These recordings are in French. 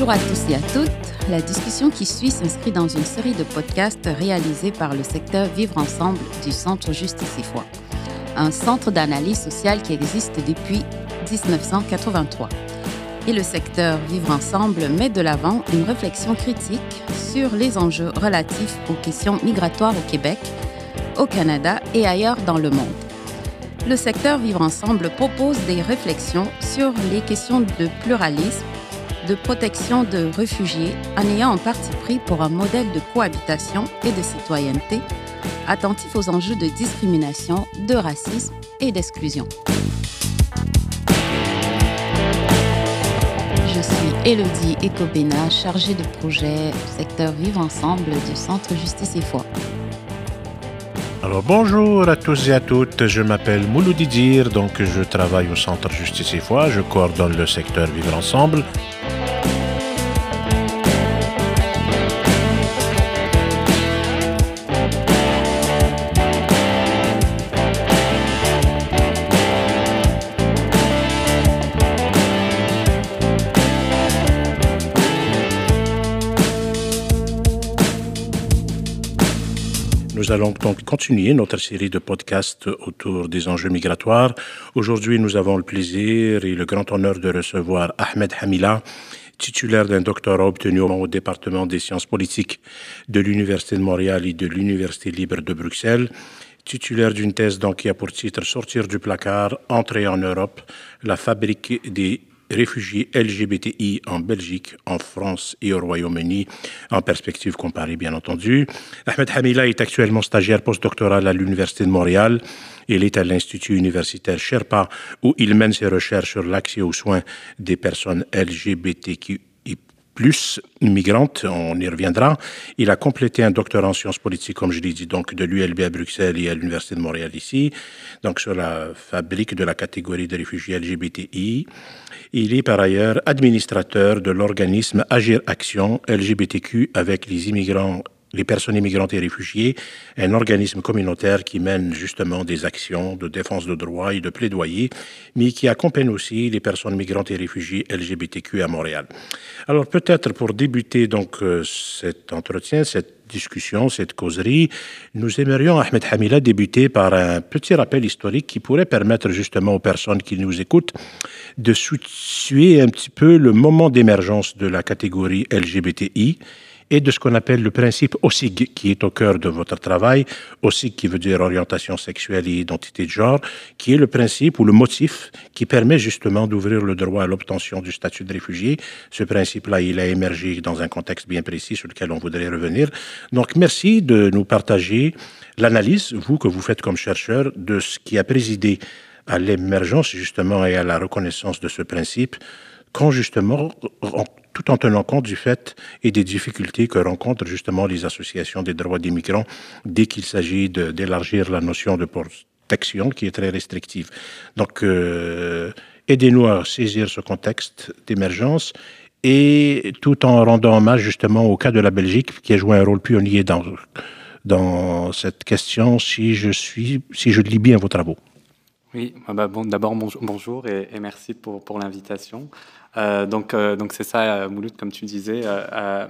Bonjour à tous et à toutes. La discussion qui suit s'inscrit dans une série de podcasts réalisés par le secteur Vivre Ensemble du Centre Justice et Foi, un centre d'analyse sociale qui existe depuis 1983. Et le secteur Vivre Ensemble met de l'avant une réflexion critique sur les enjeux relatifs aux questions migratoires au Québec, au Canada et ailleurs dans le monde. Le secteur Vivre Ensemble propose des réflexions sur les questions de pluralisme, de protection de réfugiés en ayant un parti pris pour un modèle de cohabitation et de citoyenneté attentif aux enjeux de discrimination, de racisme et d'exclusion. Je suis Elodie Ecobena, chargée de projet secteur Vivre Ensemble du Centre Justice et Foi. Alors bonjour à tous et à toutes, je m'appelle Moulou Didir, donc je travaille au Centre Justice et Foi, je coordonne le secteur Vivre Ensemble Nous allons donc continuer notre série de podcasts autour des enjeux migratoires. Aujourd'hui, nous avons le plaisir et le grand honneur de recevoir Ahmed Hamila, titulaire d'un doctorat obtenu au département des sciences politiques de l'Université de Montréal et de l'Université libre de Bruxelles titulaire d'une thèse donc, qui a pour titre Sortir du placard, entrer en Europe, la fabrique des réfugiés LGBTI en Belgique, en France et au Royaume-Uni, en perspective comparée bien entendu. Ahmed Hamila est actuellement stagiaire postdoctoral à l'Université de Montréal. Il est à l'Institut universitaire Sherpa où il mène ses recherches sur l'accès aux soins des personnes LGBTQ plus migrante, on y reviendra. Il a complété un doctorat en sciences politiques, comme je l'ai dit, donc de l'ULB à Bruxelles et à l'Université de Montréal ici, donc sur la fabrique de la catégorie de réfugiés LGBTI. Il est par ailleurs administrateur de l'organisme Agir Action LGBTQ avec les immigrants les personnes immigrantes et réfugiées, un organisme communautaire qui mène justement des actions de défense de droits et de plaidoyer, mais qui accompagne aussi les personnes migrantes et réfugiées LGBTQ à Montréal. Alors peut-être pour débuter donc euh, cet entretien, cette discussion, cette causerie, nous aimerions, Ahmed Hamila, débuter par un petit rappel historique qui pourrait permettre justement aux personnes qui nous écoutent de situer un petit peu le moment d'émergence de la catégorie LGBTI et de ce qu'on appelle le principe OSIG, qui est au cœur de votre travail. OSIG qui veut dire orientation sexuelle et identité de genre, qui est le principe ou le motif qui permet justement d'ouvrir le droit à l'obtention du statut de réfugié. Ce principe-là, il a émergé dans un contexte bien précis sur lequel on voudrait revenir. Donc, merci de nous partager l'analyse, vous, que vous faites comme chercheur, de ce qui a présidé à l'émergence justement et à la reconnaissance de ce principe quand justement, tout en tenant compte du fait et des difficultés que rencontrent justement les associations des droits des migrants dès qu'il s'agit d'élargir la notion de protection qui est très restrictive. Donc, euh, aidez-nous à saisir ce contexte d'émergence et tout en rendant hommage justement au cas de la Belgique qui a joué un rôle pionnier dans, dans cette question, si je, suis, si je lis bien vos travaux. Oui, ah bah bon, d'abord bonjour et, et, merci pour, pour l'invitation. Euh, donc, euh, donc c'est ça, euh, Mouloud, comme tu disais.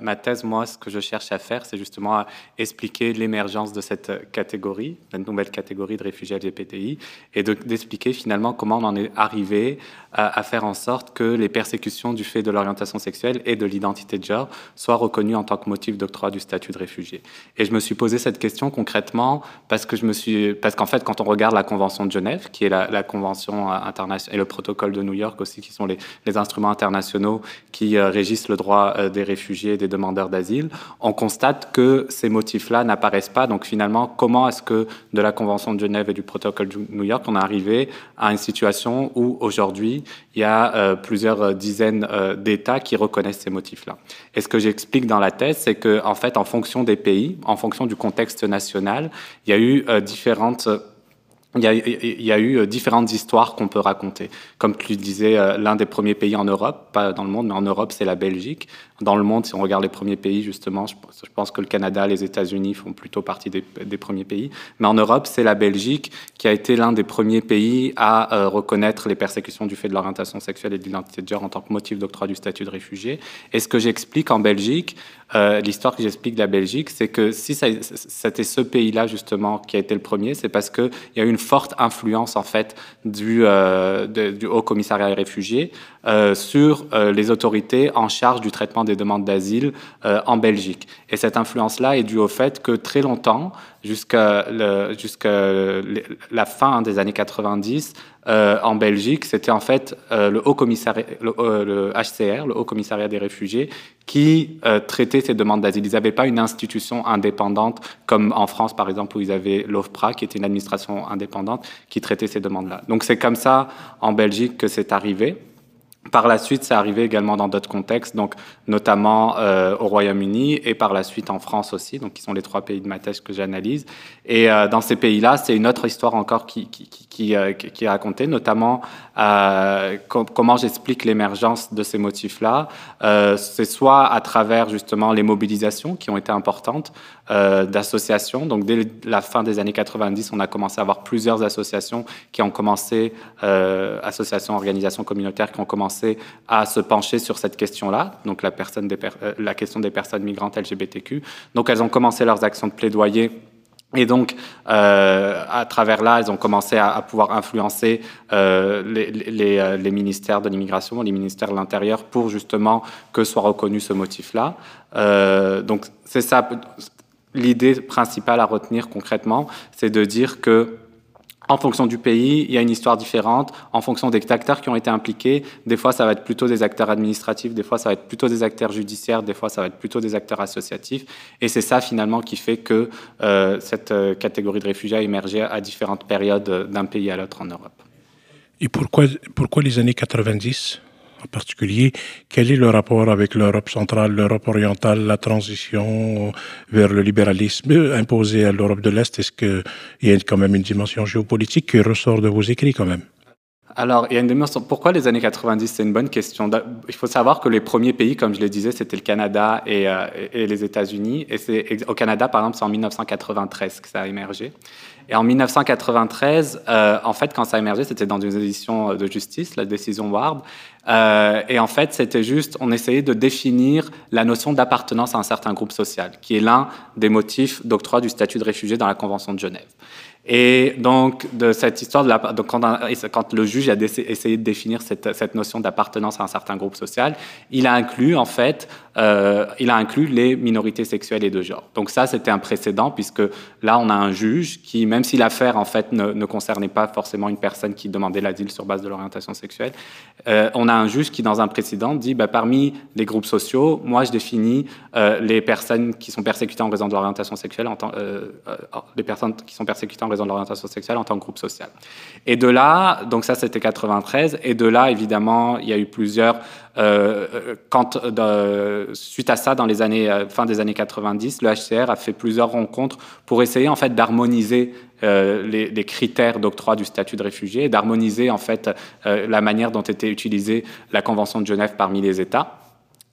ma thèse, moi, ce que je cherche à faire, c'est justement à expliquer l'émergence de cette catégorie, la nouvelle catégorie de réfugiés LGBTI, et d'expliquer finalement comment on en est arrivé à, faire en sorte que les persécutions du fait de l'orientation sexuelle et de l'identité de genre soient reconnues en tant que motif d'octroi du statut de réfugié. Et je me suis posé cette question concrètement parce que je me suis, parce qu'en fait, quand on regarde la Convention de Genève, qui est la, convention internationale, et le protocole de New York aussi, qui sont les, les instruments internationaux qui euh, régissent le droit euh, des réfugiés et des demandeurs d'asile, on constate que ces motifs-là n'apparaissent pas. Donc finalement, comment est-ce que de la Convention de Genève et du protocole de New York, on est arrivé à une situation où aujourd'hui, il y a euh, plusieurs dizaines d'États qui reconnaissent ces motifs-là. Et ce que j'explique dans la thèse, c'est que en fait, en fonction des pays, en fonction du contexte national, il y a eu différentes il y, a, il y, a, eu différentes histoires qu'on peut raconter. Comme tu disais, l'un des premiers pays en Europe, pas dans le monde, mais en Europe, c'est la Belgique. Dans le monde, si on regarde les premiers pays, justement, je pense que le Canada, les États-Unis font plutôt partie des, premiers pays. Mais en Europe, c'est la Belgique qui a été l'un des premiers pays à reconnaître les persécutions du fait de l'orientation sexuelle et de l'identité de genre en tant que motif d'octroi du statut de réfugié. Et ce que j'explique en Belgique, euh, l'histoire que j'explique de la Belgique, c'est que si c'était ce pays-là justement qui a été le premier, c'est parce qu'il y a eu une forte influence en fait du, euh, Haut Commissariat des réfugiés euh, sur les autorités en charge du traitement des demandes d'asile en Belgique. Et cette influence-là est due au fait que très longtemps, jusqu'à la fin des années 90, euh, en Belgique, c'était en fait euh, le, haut commissariat, le, HCR, le Haut Commissariat des réfugiés, qui euh, traitait ces demandes d'asile. Ils n'avaient pas une institution indépendante comme en France, par exemple, où ils avaient l'OFPRA, qui était une administration indépendante, qui traitait ces demandes-là. Donc c'est comme ça en Belgique que c'est arrivé. Par la suite, c'est arrivé également dans d'autres contextes, donc notamment euh, au Royaume-Uni et par la suite en France aussi, donc qui sont les trois pays de ma thèse que j'analyse. Et euh, dans ces pays-là, c'est une autre histoire encore qui, euh, est racontée, notamment comment j'explique l'émergence de ces motifs-là. C'est soit à travers justement les mobilisations qui ont été importantes d'associations. Donc dès la fin des années 90, on a commencé à avoir plusieurs associations qui ont commencé, associations, organisations communautaires qui ont commencé à se pencher sur cette question-là, donc la, la question des personnes migrantes LGBTQ. Donc elles ont commencé leurs actions de plaidoyer et donc, euh, à travers là, ils ont commencé à, pouvoir influencer euh, les, euh, ministères de l'immigration, les ministères de l'Intérieur, pour justement que soit reconnu ce motif-là. Euh, donc, c'est ça. L'idée principale à retenir concrètement, c'est de dire que en fonction du pays, il y a une histoire différente. En fonction des acteurs qui ont été impliqués, des fois, ça va être plutôt des acteurs administratifs, des fois, ça va être plutôt des acteurs judiciaires, des fois, ça va être plutôt des acteurs associatifs. Et c'est ça, finalement, qui fait que euh, cette euh, catégorie de réfugiés a émergé à différentes périodes d'un pays à l'autre en Europe. Et pourquoi, pourquoi les années 90 en particulier, quel est le rapport avec l'Europe centrale, l'Europe orientale, la transition vers le libéralisme imposé à l'Europe de l'Est? Est-ce qu'il y a quand même une dimension géopolitique qui ressort de vos écrits quand même? Alors, dimension. Pourquoi les années 90 C'est une bonne question. Il faut savoir que les premiers pays, comme je le disais, c'était le Canada et, euh, et les États-Unis. Et c'est au Canada, par exemple, c'est en 1993 que ça a émergé. Et en 1993, euh, en fait, quand ça a émergé, c'était dans une édition de justice, la décision Ward. Euh, et en fait, c'était juste, on essayait de définir la notion d'appartenance à un certain groupe social, qui est l'un des motifs d'octroi du statut de réfugié dans la Convention de Genève. Et donc, de cette histoire, donc quand, le juge a essayé de définir cette notion d'appartenance à un certain groupe social, il a inclus, en fait, euh, il a inclus les minorités sexuelles et de genre. Donc ça, c'était un précédent, puisque là, on a un juge qui, même si l'affaire, en fait, ne, concernait pas forcément une personne qui demandait l'asile sur base de l'orientation sexuelle, euh, on a un juge qui, dans un précédent, dit, bah, parmi les groupes sociaux, moi, je définis euh, les personnes qui sont persécutées en raison de l'orientation sexuelle, en tant, les personnes qui sont persécutées en raison de l'orientation sexuelle en tant que groupe social. Et de là, donc ça c'était 93, et de là évidemment il y a eu plusieurs, euh, de, suite à ça dans les années, euh, fin des années 90, le HCR a fait plusieurs rencontres pour essayer en fait d'harmoniser euh, les, critères d'octroi du statut de réfugié et d'harmoniser en fait euh, la manière dont était utilisée la Convention de Genève parmi les États.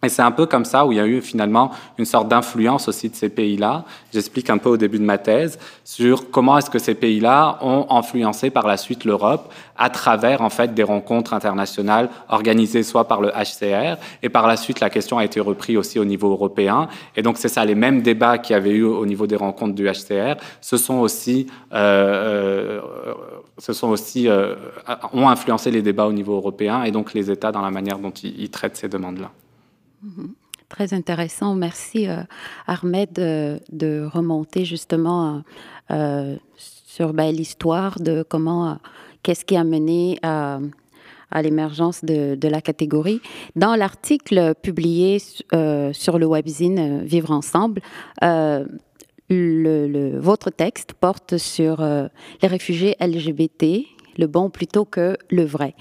Et c'est un peu comme ça où il y a eu finalement une sorte d'influence aussi de ces pays-là. J'explique un peu au début de ma thèse sur comment est-ce que ces pays-là ont influencé par la suite l'Europe à travers en fait des rencontres internationales organisées soit par le HCR et par la suite la question a été reprise aussi au niveau européen. Et donc c'est ça, les mêmes débats qu'il y avait eu au niveau des rencontres du HCR, ce sont aussi, euh, euh, ce sont aussi euh, ont influencé les débats au niveau européen et donc les États dans la manière dont ils traitent ces demandes-là. Mhm. Très intéressant. Merci, euh, Ahmed, de, de, remonter justement euh, sur ben, l'histoire de comment, euh, qu'est-ce qui a mené à, l'émergence de, la catégorie. Dans l'article publié euh, sur le webzine Vivre ensemble, euh, le, le, votre texte porte sur les réfugiés LGBT, le bon plutôt que le vrai.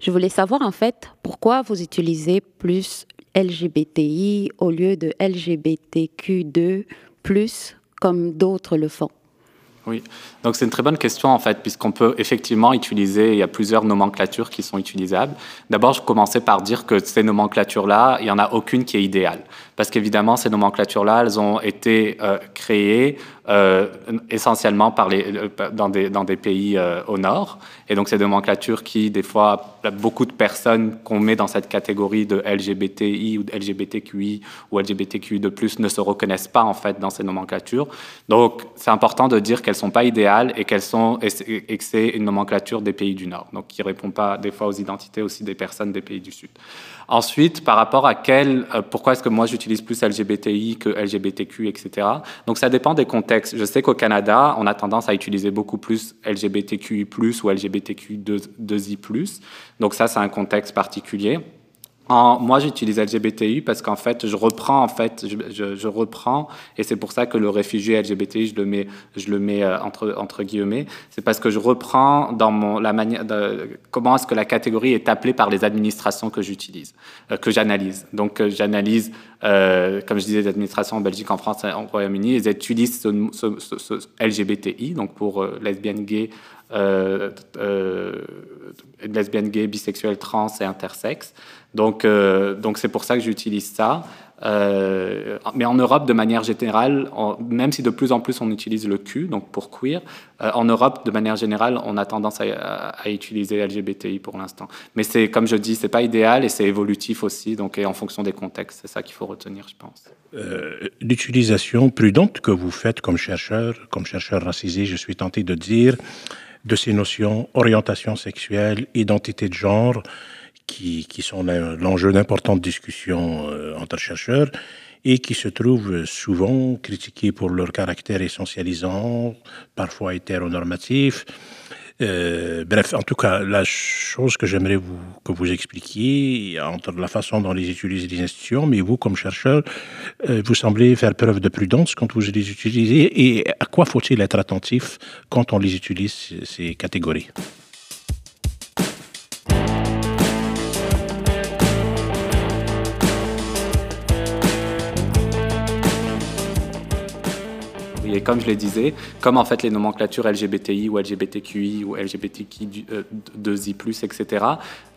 Je voulais savoir en fait pourquoi vous utilisez plus LGBTI au lieu de LGBTQ2, comme d'autres le font Oui, donc c'est une très bonne question en fait, puisqu'on peut effectivement utiliser, il y a plusieurs nomenclatures qui sont utilisables. D'abord, je commençais par dire que ces nomenclatures-là, il n'y en a aucune qui est idéale. Parce qu'évidemment, ces nomenclatures-là, elles ont été euh, créées euh, essentiellement dans, des, pays euh, au nord. Et donc, des nomenclatures qui, des fois, beaucoup de personnes qu'on met dans cette catégorie de LGBTI ou LGBTQI ou LGBTQI de plus ne se reconnaissent pas, en fait, dans ces nomenclatures. Donc, c'est important de dire qu'elles ne sont pas idéales et, qu'elles sont, et que c'est une nomenclature des pays du Nord, donc qui répond pas, des fois, aux identités aussi des personnes des pays du Sud. Ensuite, par rapport à quel, euh, pourquoi est-ce que moi j'utilise plus LGBTI que LGBTQ, etc. Donc ça dépend des contextes. Je sais qu'au Canada, on a tendance à utiliser beaucoup plus LGBTQI+ ou LGBTQ2i+. Donc ça, c'est un contexte particulier moi, j'utilise LGBTI parce qu'en fait, je reprends, en fait, je, reprends, et c'est pour ça que le réfugié LGBTI, je le mets, je le mets euh, entre, guillemets, c'est parce que je reprends dans mon, la manière comment est-ce que la catégorie est appelée par les administrations que j'utilise, euh, que j'analyse. Donc, euh, j'analyse, comme je disais, les administrations en Belgique, en France, en Royaume-Uni, ils utilisent ce, LGBTI, donc pour lesbiennes, gays, lesbiennes, gays, bisexuels, trans et intersexes. Donc, euh, donc c'est pour ça que j'utilise ça. Euh, mais en Europe, de manière générale, même si de plus en plus on utilise le Q, donc pour queer, euh, en Europe, de manière générale, on a tendance à, utiliser LGBTI pour l'instant. Mais c'est, comme je dis, c'est pas idéal et c'est évolutif aussi, donc et en fonction des contextes, c'est ça qu'il faut retenir, je pense. L'utilisation prudente que vous faites comme chercheur, comme chercheur racisé, je suis tenté de dire, de ces notions orientation sexuelle, identité de genre, qui, sont l'enjeu d'importantes discussions euh, entre chercheurs et qui se trouvent souvent critiqués pour leur caractère essentialisant, parfois hétéronormatif. Euh, bref, en tout cas, la chose que j'aimerais que vous expliquiez entre la façon dont les utilisent les institutions, mais vous, comme chercheur, euh, vous semblez faire preuve de prudence quand vous les utilisez et à quoi faut-il être attentif quand on les utilise, ces catégories? Et comme je le disais, comme en fait les nomenclatures LGBTI ou LGBTQI ou LGBTQ2I+, etc.,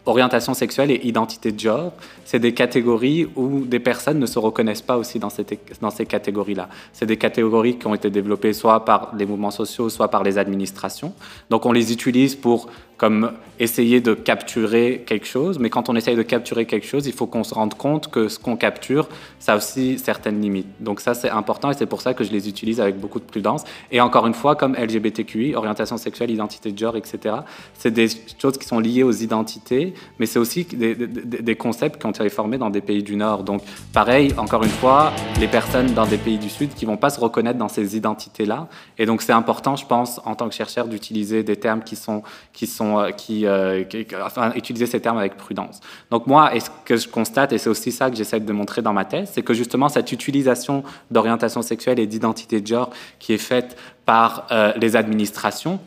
orientation sexuelle et identité de genre, c'est des catégories où des personnes ne se reconnaissent pas aussi dans, ces catégories-là. C'est des catégories qui ont été développées soit par les mouvements sociaux, soit par les administrations. Donc on les utilise pour comme essayer de capturer quelque chose, mais quand on essaye de capturer quelque chose, il faut qu'on se rende compte que ce qu'on capture, ça a aussi certaines limites. Donc ça, c'est important et c'est pour ça que je les utilise avec beaucoup de prudence. Et encore une fois, comme LGBTQI, orientation sexuelle, identité de genre, etc., c'est des choses qui sont liées aux identités, mais c'est aussi des, concepts qui ont été formés dans des pays du Nord. Donc pareil, encore une fois, les personnes dans des pays du Sud qui vont pas se reconnaître dans ces identités-là. Et donc c'est important, je pense, en tant que chercheur, d'utiliser des termes qui sont, qui sont euh, euh, qui, utiliser ces termes avec prudence. Donc moi, ce que je constate, et c'est aussi ça que j'essaie de montrer dans ma thèse, c'est que justement cette utilisation d'orientation sexuelle et d'identité de genre qui est faite par euh, les administrations,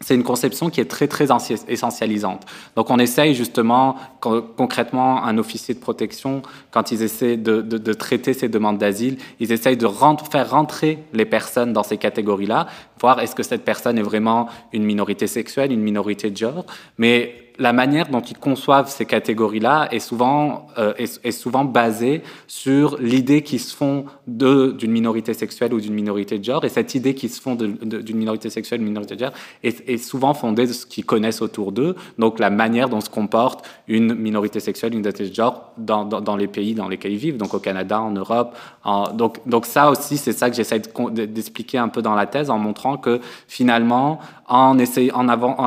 c'est une conception qui est très très essentialisante. Donc on essaye justement concrètement un officier de protection quand ils essaient de, traiter ces demandes d'asile, ils essayent de faire rentrer les personnes dans ces catégories-là, voir est-ce que cette personne est vraiment une minorité sexuelle, une minorité de genre, mais la manière dont ils conçoivent ces catégories-là est souvent, euh, est, souvent basée sur l'idée qu'ils se font d'une minorité sexuelle ou d'une minorité de genre. Et cette idée qu'ils se font d'une minorité sexuelle, d'une minorité de genre, est, souvent fondée sur ce qu'ils connaissent autour d'eux. Donc la manière dont se comporte une minorité sexuelle, une minorité de genre dans, dans, les pays dans lesquels ils vivent, donc au Canada, en Europe. donc, donc ça aussi, c'est ça que j'essaie d'expliquer un peu dans la thèse en montrant que finalement, en,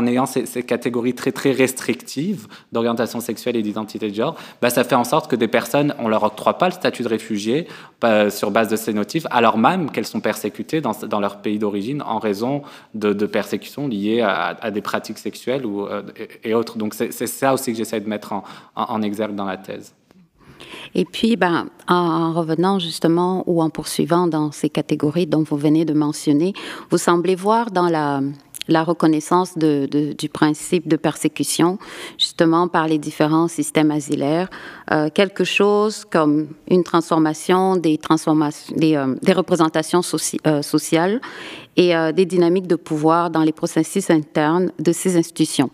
ayant ces, catégories très très restreintes, restrictive d'orientation sexuelle et d'identité de genre, bah, ça fait en sorte que des personnes, on leur octroie pas le statut de réfugié bah, sur base de ces motifs, alors même qu'elles sont persécutées dans, leur pays d'origine en raison de, de persécutions liées à, des pratiques sexuelles ou, euh, et, autres. Donc c'est ça aussi que j'essaie de mettre en, en, exergue dans la thèse. Et puis, ben, en revenant justement ou en poursuivant dans ces catégories dont vous venez de mentionner, vous semblez voir dans la la reconnaissance de, du principe de persécution, justement par les différents systèmes asilaires, euh, quelque chose comme une transformation des, transformations, des, euh, des représentations euh, sociales et des dynamiques de pouvoir dans les processus internes de ces institutions.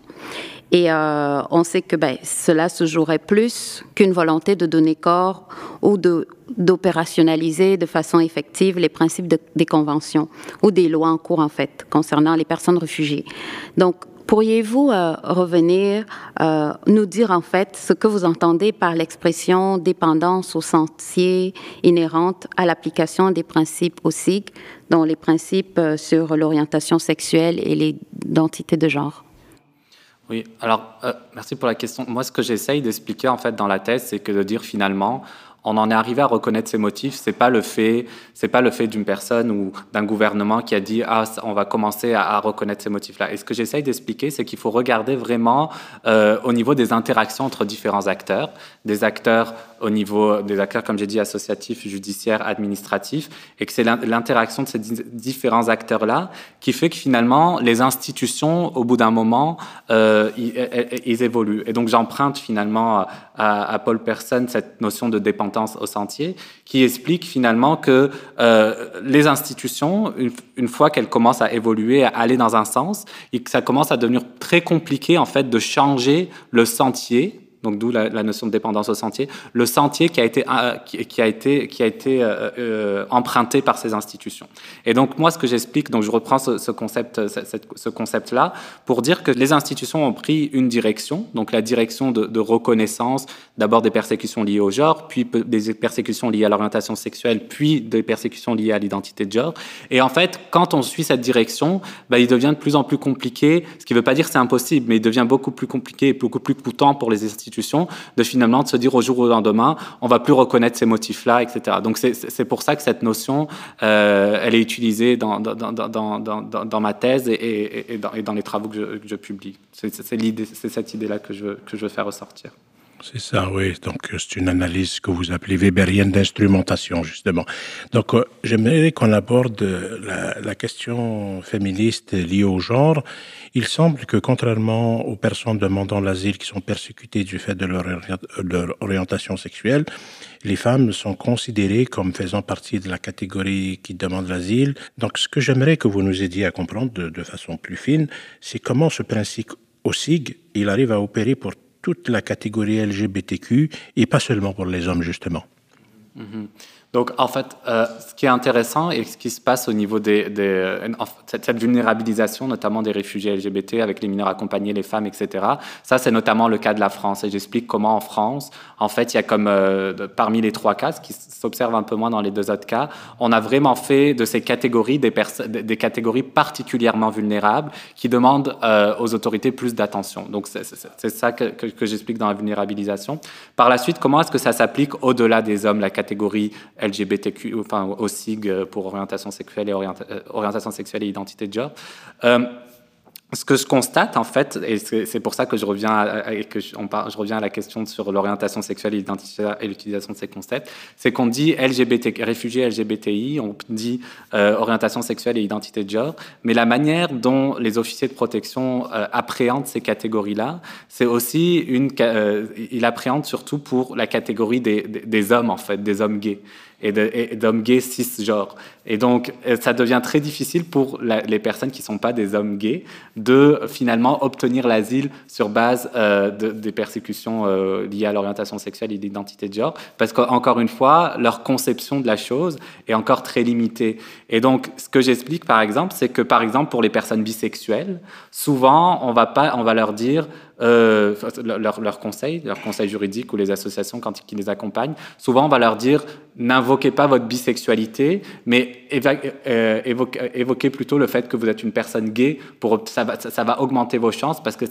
Et on sait que ben, cela se jouerait plus qu'une volonté de donner corps ou d'opérationnaliser de façon effective les principes des conventions ou des lois en cours, en fait, concernant les personnes réfugiées. Donc, pourriez-vous euh, revenir, euh, nous dire, en fait, ce que vous entendez par l'expression dépendance au sentier inhérente à l'application des principes OSIG, dont les principes euh, sur l'orientation sexuelle et l'identité de genre? Oui, alors merci pour la question. Moi, ce que j'essaye d'expliquer en fait dans la thèse, c'est que de dire finalement, on en est arrivé à reconnaître ces motifs. C'est pas le fait, c'est pas le fait d'une personne ou d'un gouvernement qui a dit ah on va commencer à, reconnaître ces motifs-là. Et ce que j'essaye d'expliquer, c'est qu'il faut regarder vraiment euh, au niveau des interactions entre différents acteurs, des acteurs au niveau des acteurs, comme j'ai dit, associatifs, judiciaires, administratifs, et que c'est l'interaction de ces différents acteurs-là qui fait que finalement, les institutions, au bout d'un moment, euh, ils, évoluent. Et donc, j'emprunte finalement à, Paul Person cette notion de dépendance au sentier, qui explique finalement que euh, les institutions, une, une fois qu'elles commencent à évoluer, à aller dans un sens, et que ça commence à devenir très compliqué, en fait, de changer le sentier donc d'où la, notion de dépendance au sentier, le sentier qui a été, euh, qui, a été, qui a été euh, euh, emprunté par ces institutions. Et donc moi, ce que j'explique, donc je reprends ce, concept, ce, concept-là, pour dire que les institutions ont pris une direction, donc la direction de, reconnaissance, d'abord des persécutions liées au genre, puis des persécutions liées à l'orientation sexuelle, puis des persécutions liées à l'identité de genre. Et en fait, quand on suit cette direction, bah, il devient de plus en plus compliqué, ce qui ne veut pas dire que c'est impossible, mais il devient beaucoup plus compliqué et beaucoup plus coûtant pour les institutions de finalement de se dire au jour au lendemain, on va plus reconnaître ces motifs-là, etc. Donc c'est pour ça que cette notion, euh, elle est utilisée dans, dans, dans, dans ma thèse et, et, dans, les travaux que je, publie. C'est cette idée-là que je, que je veux faire ressortir. C'est ça, oui. Donc, c'est une analyse que vous appelez weberienne d'instrumentation, justement. Donc, euh, j'aimerais qu'on aborde la, la, question féministe liée au genre. Il semble que, contrairement aux personnes demandant l'asile qui sont persécutées du fait de leur, orientation sexuelle, les femmes sont considérées comme faisant partie de la catégorie qui demande l'asile. Donc, ce que j'aimerais que vous nous aidiez à comprendre de, de façon plus fine, c'est comment ce principe OSIG, il arrive à opérer pour toute la catégorie LGBTQ et pas seulement pour les hommes, justement. Mm-hmm. Donc, en fait, euh, ce qui est intéressant et ce qui se passe au niveau des, cette, vulnérabilisation, notamment des réfugiés LGBT avec les mineurs accompagnés, les femmes, etc. Ça, c'est notamment le cas de la France. Et j'explique comment en France, en fait, il y a comme euh, parmi les trois cas, ce qui s'observe un peu moins dans les deux autres cas, on a vraiment fait de ces catégories des, catégories particulièrement vulnérables qui demandent euh, aux autorités plus d'attention. Donc, c'est ça que, que j'explique dans la vulnérabilisation. Par la suite, comment est-ce que ça s'applique au-delà des hommes, la catégorie LGBTQ, enfin au SIG pour orientation sexuelle et, euh, orientation sexuelle et identité de genre. Euh, ce que je constate, en fait, et c'est pour ça que je reviens à, que je, reviens à la question sur l'orientation sexuelle et et l'utilisation de ces concepts, c'est qu'on dit LGBT, réfugiés LGBTI, on dit euh, orientation sexuelle et identité de genre, mais la manière dont les officiers de protection euh, appréhendent ces catégories-là, c'est aussi une, euh, il appréhende surtout pour la catégorie des hommes, en fait, des hommes gays et d'hommes gays cisgenres. Et donc, euh, ça devient très difficile pour les personnes qui ne sont pas des hommes gays de finalement obtenir l'asile sur base euh, de, des persécutions euh, liées à l'orientation sexuelle et l'identité de genre, parce qu'encore une fois, leur conception de la chose est encore très limitée. Et donc, ce que j'explique, par exemple, c'est que, par exemple, pour les personnes bisexuelles, souvent, on va, pas, on va leur dire euh, leur, leur, conseil, leur conseil juridique ou les associations qui les accompagnent, souvent on va leur dire n'invoquez pas votre bisexualité, mais euh, évoquez, plutôt le fait que vous êtes une personne gay, pour, ça, va, ça va augmenter vos chances parce que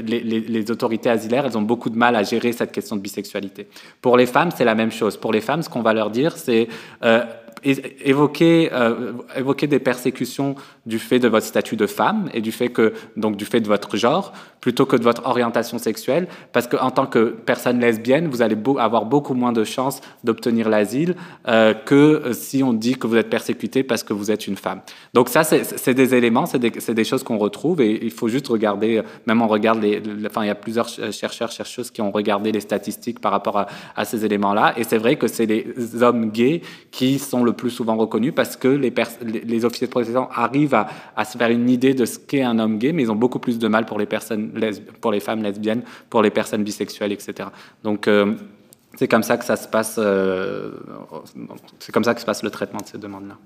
les, les, autorités asilaires, elles ont beaucoup de mal à gérer cette question de bisexualité. Pour les femmes, c'est la même chose. Pour les femmes, ce qu'on va leur dire, c'est... Euh, évoquer, euh, évoquer des persécutions du fait de votre statut de femme et du fait que donc du fait de votre genre plutôt que de votre orientation sexuelle parce qu'en tant que personne lesbienne vous allez avoir beaucoup moins de chances d'obtenir l'asile euh, que si on dit que vous êtes persécuté parce que vous êtes une femme. Donc ça c'est des éléments c'est des, des, choses qu'on retrouve et il faut juste regarder même on regarde les, enfin il y a plusieurs chercheurs chercheuses qui ont regardé les statistiques par rapport à, à ces éléments là et c'est vrai que c'est les hommes gays qui sont le plus souvent reconnus parce que les, les officiers de protection arrivent à, se faire une idée de ce qu'est un homme gay, mais ils ont beaucoup plus de mal pour les, personnes pour les femmes lesbiennes, pour les personnes bisexuelles, etc. Donc, euh, c'est comme ça que ça se passe. Euh, c'est comme ça que se passe le traitement de ces demandes-là.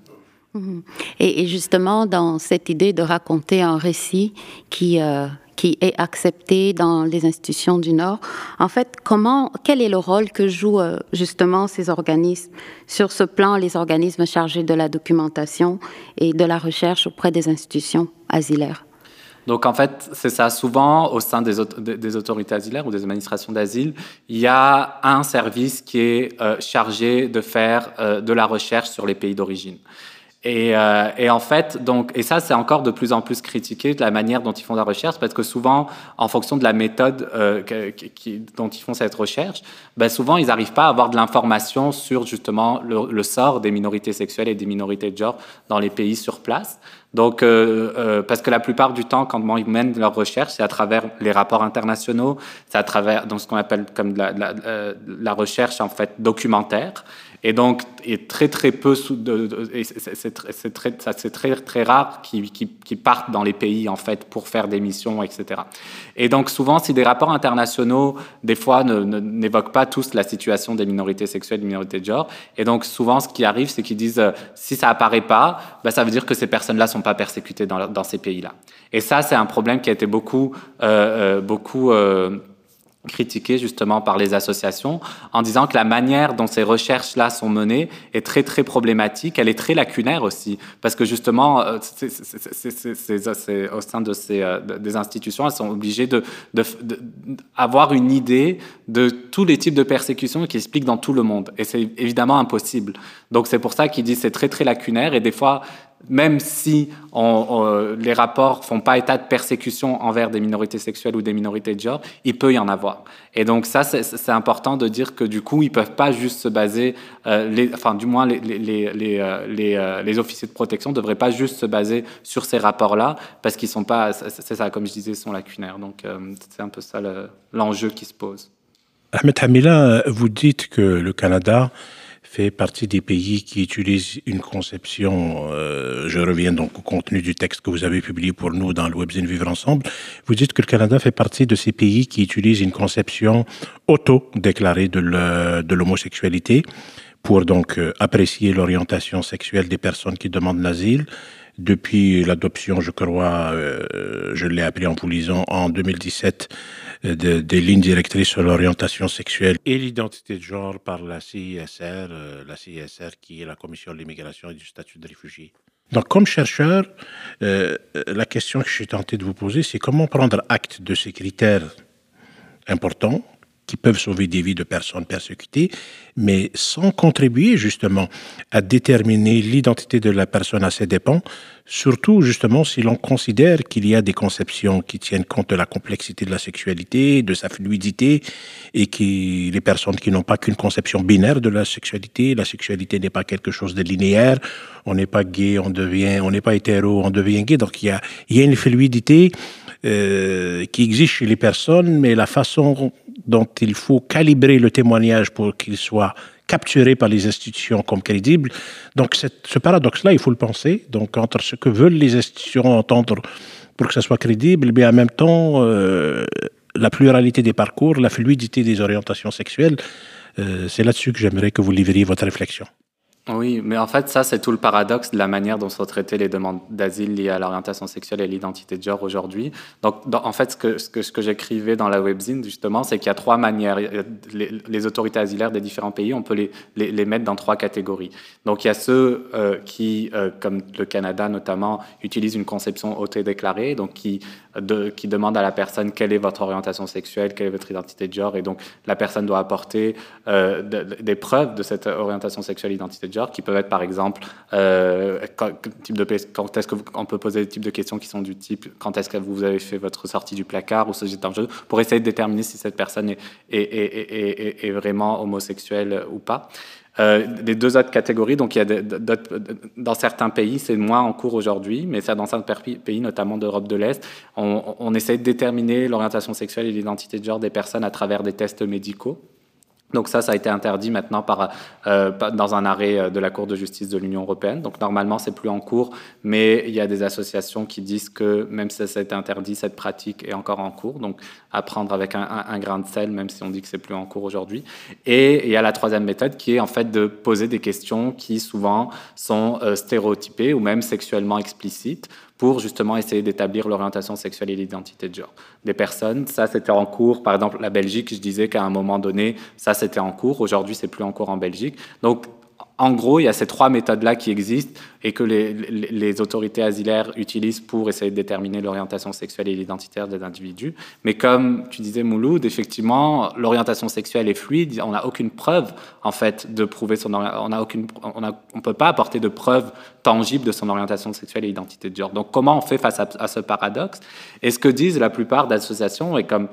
Mhm. Et, justement, dans cette idée de raconter un récit qui, euh, qui est accepté dans les institutions du Nord. En fait, comment, quel est le rôle que jouent euh, justement ces organismes? Sur ce plan, les organismes chargés de la documentation et de la recherche auprès des institutions asilaires donc en fait, c'est ça. Souvent, au sein des, autorités asilaires ou des administrations d'asile, il y a un service qui est euh, chargé de faire euh, de la recherche sur les pays d'origine. Et, euh, et, en fait, donc, et ça, c'est encore de plus en plus critiqué de la manière dont ils font la recherche, parce que souvent, en fonction de la méthode euh, qui, dont ils font cette recherche, ben souvent, ils n'arrivent pas à avoir de l'information sur justement le, le, sort des minorités sexuelles et des minorités de genre dans les pays sur place. Donc, euh, euh parce que la plupart du temps, quand ils mènent leur recherche, c'est à travers les rapports internationaux, c'est à travers dans ce qu'on appelle comme la, la, euh, la, recherche en fait documentaire. Et donc, est très très peu, c'est très, très rare qu'ils qui, partent dans les pays en fait pour faire des missions, etc. Et donc souvent, si des rapports internationaux, des fois, n'évoquent pas tous la situation des minorités sexuelles, des minorités de genre, et donc souvent, ce qui arrive, c'est qu'ils disent euh, si ça apparaît pas, bah, ça veut dire que ces personnes-là sont pas persécutées dans, ces pays-là. Et ça, c'est un problème qui a été beaucoup, euh, euh beaucoup critiqué justement par les associations en disant que la manière dont ces recherches-là sont menées est très très problématique, elle est très lacunaire aussi, parce que justement, euh, au sein de ces euh, des institutions, elles sont obligées de, une idée de tous les types de persécutions qui expliquent dans tout le monde, et c'est évidemment impossible. Donc c'est pour ça qu'ils disent c'est très très lacunaire, et des fois même si les rapports font pas état de persécution envers des minorités sexuelles ou des minorités de genre, il peut y en avoir. Et donc ça, c'est important de dire que du coup, ils peuvent pas juste se baser, euh, enfin du moins euh, euh, les, officiers de protection devraient pas juste se baser sur ces rapports-là, parce qu'ils sont pas, c'est ça, comme je disais, sont lacunaires. Donc c'est un peu ça l'enjeu qui se pose. Ahmed Hamila, vous dites que le Canada fait partie des pays qui utilisent une conception, euh, je reviens donc au contenu du texte que vous avez publié pour nous dans le webzine Vivre Ensemble, vous dites que le Canada fait partie de ces pays qui utilisent une conception auto-déclarée de l'homosexualité pour donc euh, apprécier l'orientation sexuelle des personnes qui demandent l'asile. Depuis l'adoption, je crois, euh, je l'ai appelé en poulisant en 2017, des lignes directrices sur l'orientation sexuelle et l'identité de genre par la CISR, euh, la CISR qui est la Commission de l'immigration et du statut de réfugié. Donc, comme chercheur, euh, la question que je suis tenté de vous poser, c'est comment prendre acte de ces critères importants qui peuvent sauver des vies de personnes persécutées, mais sans contribuer justement à déterminer l'identité de la personne à ses dépens, surtout justement si l'on considère qu'il y a des conceptions qui tiennent compte de la complexité de la sexualité, de sa fluidité, et qui les personnes qui n'ont pas qu'une conception binaire de la sexualité, la sexualité n'est pas quelque chose de linéaire, on n'est pas gay, on devient, on n'est pas hétéro, on devient gay, donc il y a, il y a une fluidité euh, qui existe chez les personnes, mais la façon dont il faut calibrer le témoignage pour qu'il soit capturé par les institutions comme crédible. Donc ce paradoxe-là, il faut le penser. Donc entre ce que veulent les institutions entendre pour que ça soit crédible, mais en même temps euh, la pluralité des parcours, la fluidité des orientations sexuelles, euh, c'est là-dessus que j'aimerais que vous livriez votre réflexion. Oui, mais en fait, ça, c'est tout le paradoxe de la manière dont sont traitées les demandes d'asile liées à l'orientation sexuelle et l'identité de genre aujourd'hui. Donc, en fait, ce que, j'écrivais dans la webzine, justement, c'est qu'il y a trois manières. Les, autorités asilaires des différents pays, on peut les, les, mettre dans trois catégories. Donc, il y a ceux euh, qui, euh, comme le Canada notamment, utilisent une conception autodéclarée, donc qui qui demande à la personne quelle est votre orientation sexuelle, quelle est votre identité de genre, et donc la personne doit apporter euh, des preuves de cette orientation sexuelle, identité de genre, qui peuvent être par exemple euh, quand, type de, quand est-ce qu'on peut poser des types de questions qui sont du type quand est-ce que vous avez fait votre sortie du placard ou ce genre de choses, pour essayer de déterminer si cette personne est vraiment homosexuelle ou pas. Euh, les deux autres catégories, donc il y a dans certains pays, c'est moins en cours aujourd'hui, mais dans certains pays, notamment d'Europe de l'Est, on, on essaie de déterminer l'orientation sexuelle et l'identité de genre des personnes à travers des tests médicaux. Donc ça, ça a été interdit maintenant par, euh, dans un arrêt euh, de la Cour de justice de l'Union européenne. Donc normalement, c'est plus en cours, mais il y a des associations qui disent que même si ça a été interdit, cette pratique est encore en cours. Donc à prendre avec un, grain de sel, même si on dit que c'est plus en cours aujourd'hui. Et il y a la troisième méthode qui est en fait de poser des questions qui souvent sont euh, stéréotypées ou même sexuellement explicites pour justement essayer d'établir l'orientation sexuelle et l'identité de genre des personnes. Ça, c'était en cours. Par exemple, la Belgique, je disais qu'à un moment donné, ça, c'était en cours. Aujourd'hui, c'est plus en cours en Belgique. Donc, en gros, il y a ces trois méthodes-là qui existent et que les, autorités asilaires utilisent pour essayer de déterminer l'orientation sexuelle et l'identitaire des individus. Mais comme tu disais, Mouloud, effectivement, l'orientation sexuelle est fluide. On n'a aucune preuve, en fait, de prouver son on on peut pas apporter de preuves tangibles de son orientation sexuelle et identité de genre. Donc, comment on fait face à, à ce paradoxe? Et ce que disent la plupart d'associations, et comme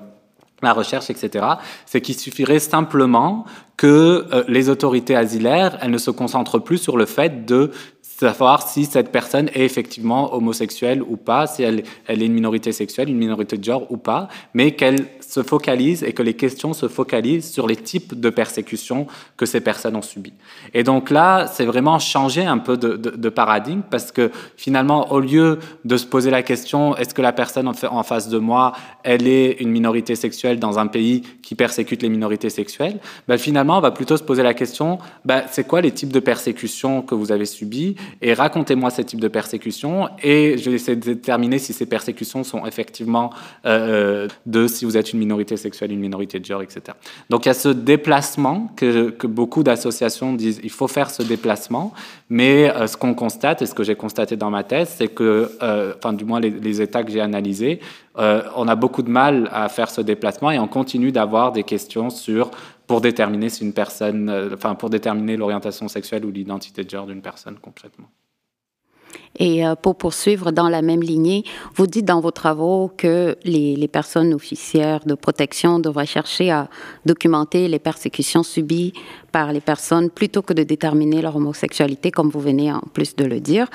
la recherche, etc., c'est qu'il suffirait simplement que euh, les autorités asilaires, elles ne se concentrent plus sur le fait de savoir si cette personne est effectivement homosexuelle ou pas, si elle, est une minorité sexuelle, une minorité de genre ou pas, mais qu'elle se focalise et que les questions se focalisent sur les types de persécutions que ces personnes ont subies. Et donc là, c'est vraiment changer un peu de, de, paradigme parce que finalement, au lieu de se poser la question, est-ce que la personne en face de moi, elle est une minorité sexuelle dans un pays qui persécute les minorités sexuelles, ben finalement, on va plutôt se poser la question, ben, c'est quoi les types de persécutions que vous avez subies et racontez-moi ces types de persécutions et je vais essayer de déterminer si ces persécutions sont effectivement euh, de si vous êtes une minorité sexuelle, une minorité de genre, etc. Donc il y a ce déplacement que, que beaucoup d'associations disent il faut faire ce déplacement, mais euh, ce qu'on constate et ce que j'ai constaté dans ma thèse, c'est que, euh, enfin du moins les états que j'ai analysés, on a beaucoup de mal à faire ce déplacement et on continue d'avoir des questions sur pour déterminer si une personne, euh, enfin pour déterminer l'orientation sexuelle ou l'identité de genre d'une personne concrètement. Et euh, pour poursuivre dans la même lignée, vous dites dans vos travaux que les, personnes officières de protection devraient chercher à documenter les persécutions subies par les personnes plutôt que de déterminer leur homosexualité, comme vous venez en plus de le dire.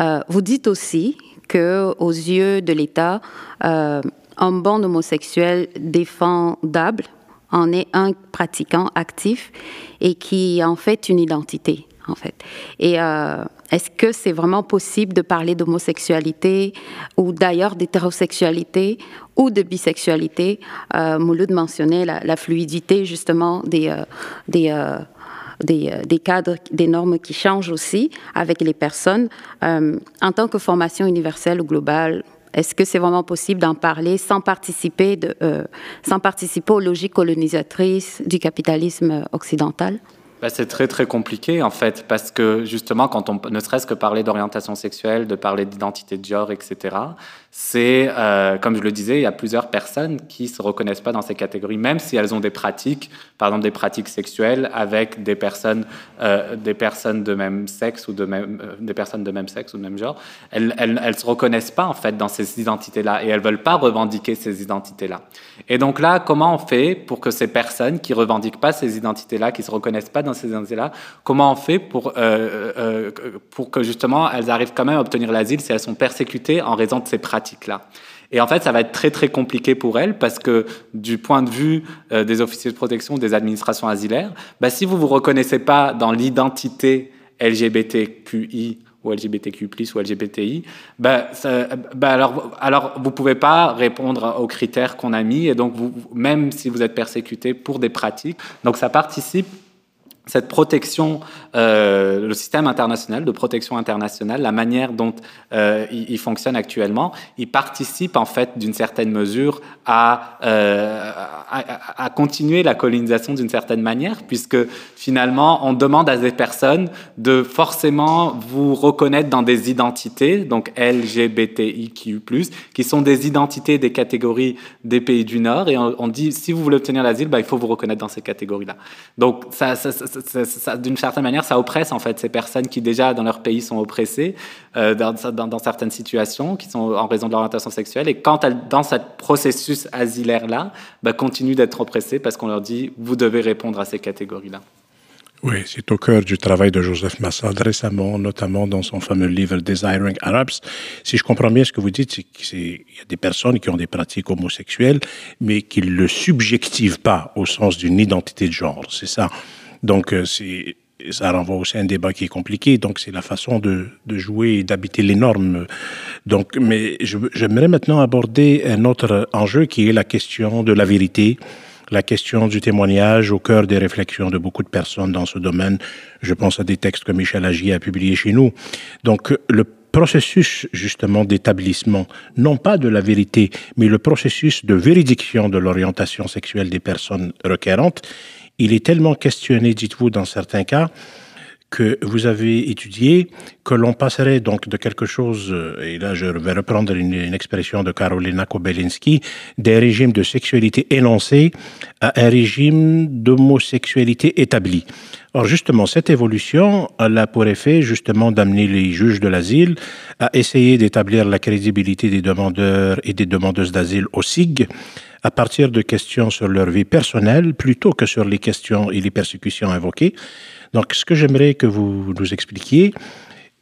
Euh, vous dites aussi que, aux yeux de l'État, un bon homosexuel défendable en est un pratiquant actif et qui en fait une identité, en fait. Et euh, est-ce que c'est vraiment possible de parler d'homosexualité ou d'ailleurs d'hétérosexualité ou de bisexualité? Euh, Mouloud mentionnait la, fluidité justement des, euh, des euh, des, cadres, des normes qui changent aussi avec les personnes. en tant que formation universelle ou globale, est-ce que c'est vraiment possible d'en parler sans participer, euh, sans participer aux logiques colonisatrices du capitalisme occidental? Bah, c'est très très compliqué en fait parce que justement quand on ne serait-ce que parler d'orientation sexuelle, de parler d'identité de genre, etc. C'est euh, comme je le disais, il y a plusieurs personnes qui se reconnaissent pas dans ces catégories, même si elles ont des pratiques, par exemple des pratiques sexuelles avec des personnes, euh, des personnes de même sexe ou de même, euh, des personnes de même sexe ou même genre. Elles, elles se reconnaissent pas en fait dans ces identités-là et elles veulent pas revendiquer ces identités-là. Et donc là, comment on fait pour que ces personnes qui revendiquent pas ces identités-là, qui se reconnaissent pas dans ces identités-là, comment on fait pour, euh, euh, pour que justement elles arrivent quand même à obtenir l'asile si elles sont persécutées en raison de ces pratiques-là. Et en fait, ça va être très très compliqué pour elles parce que du point de vue euh, des officiers de protection, des administrations asilaires, bah, si vous vous reconnaissez pas dans l'identité LGBTQI ou LGBTQ+, ou LGBTI, bah, bah, alors, alors vous pouvez pas répondre aux critères qu'on a mis, et donc même si vous êtes persécuté pour des pratiques, donc ça participe cette protection, euh, le système international de protection internationale, la manière dont euh, il, fonctionne actuellement, il participe en fait d'une certaine mesure à, euh, à, à, continuer la colonisation d'une certaine manière, puisque finalement on demande à des personnes de forcément vous reconnaître dans des identités, donc LGBTIQ+, qui sont des identités des catégories des pays du Nord, et on, dit si vous voulez obtenir l'asile, bah, il faut vous reconnaître dans ces catégories-là. Donc ça, ça d'une certaine manière, ça oppresse en fait ces personnes qui déjà dans leur pays sont oppressées euh, dans, certaines situations, qui sont en raison de l'orientation sexuelle, et quand elles, dans ce processus asilaire-là, bah, continuent d'être oppressées parce qu'on leur dit, vous devez répondre à ces catégories-là. Oui, c'est au cœur du travail de Joseph Massad récemment, notamment dans son fameux livre Desiring Arabs. Si je comprends bien ce que vous dites, c'est qu'il y a des personnes qui ont des pratiques homosexuelles, mais qui ne le subjectivent pas au sens d'une identité de genre. C'est ça. Donc, euh, ça renvoie aussi à un débat qui est compliqué. Donc, c'est la façon de, de jouer et d'habiter les normes. Donc, mais j'aimerais maintenant aborder un autre enjeu qui est la question de la vérité, la question du témoignage au cœur des réflexions de beaucoup de personnes dans ce domaine. Je pense à des textes que Michel Agier a publiés chez nous. Donc, le processus justement d'établissement, non pas de la vérité, mais le processus de véridiction de l'orientation sexuelle des personnes requérantes, il est tellement questionné, dites-vous, dans certains cas, que vous avez étudié, que l'on passerait donc de quelque chose, euh, et là je vais reprendre une, expression de Karolina Kobelinski, des régimes de sexualité énoncés à un régime d'homosexualité établi. Or justement, cette évolution elle a pour effet justement d'amener les juges de l'asile à essayer d'établir la crédibilité des demandeurs et des demandeuses d'asile au SIG, à partir de questions sur leur vie personnelle plutôt que sur les questions et les persécutions invoquées. Donc, ce que j'aimerais que vous nous expliquiez,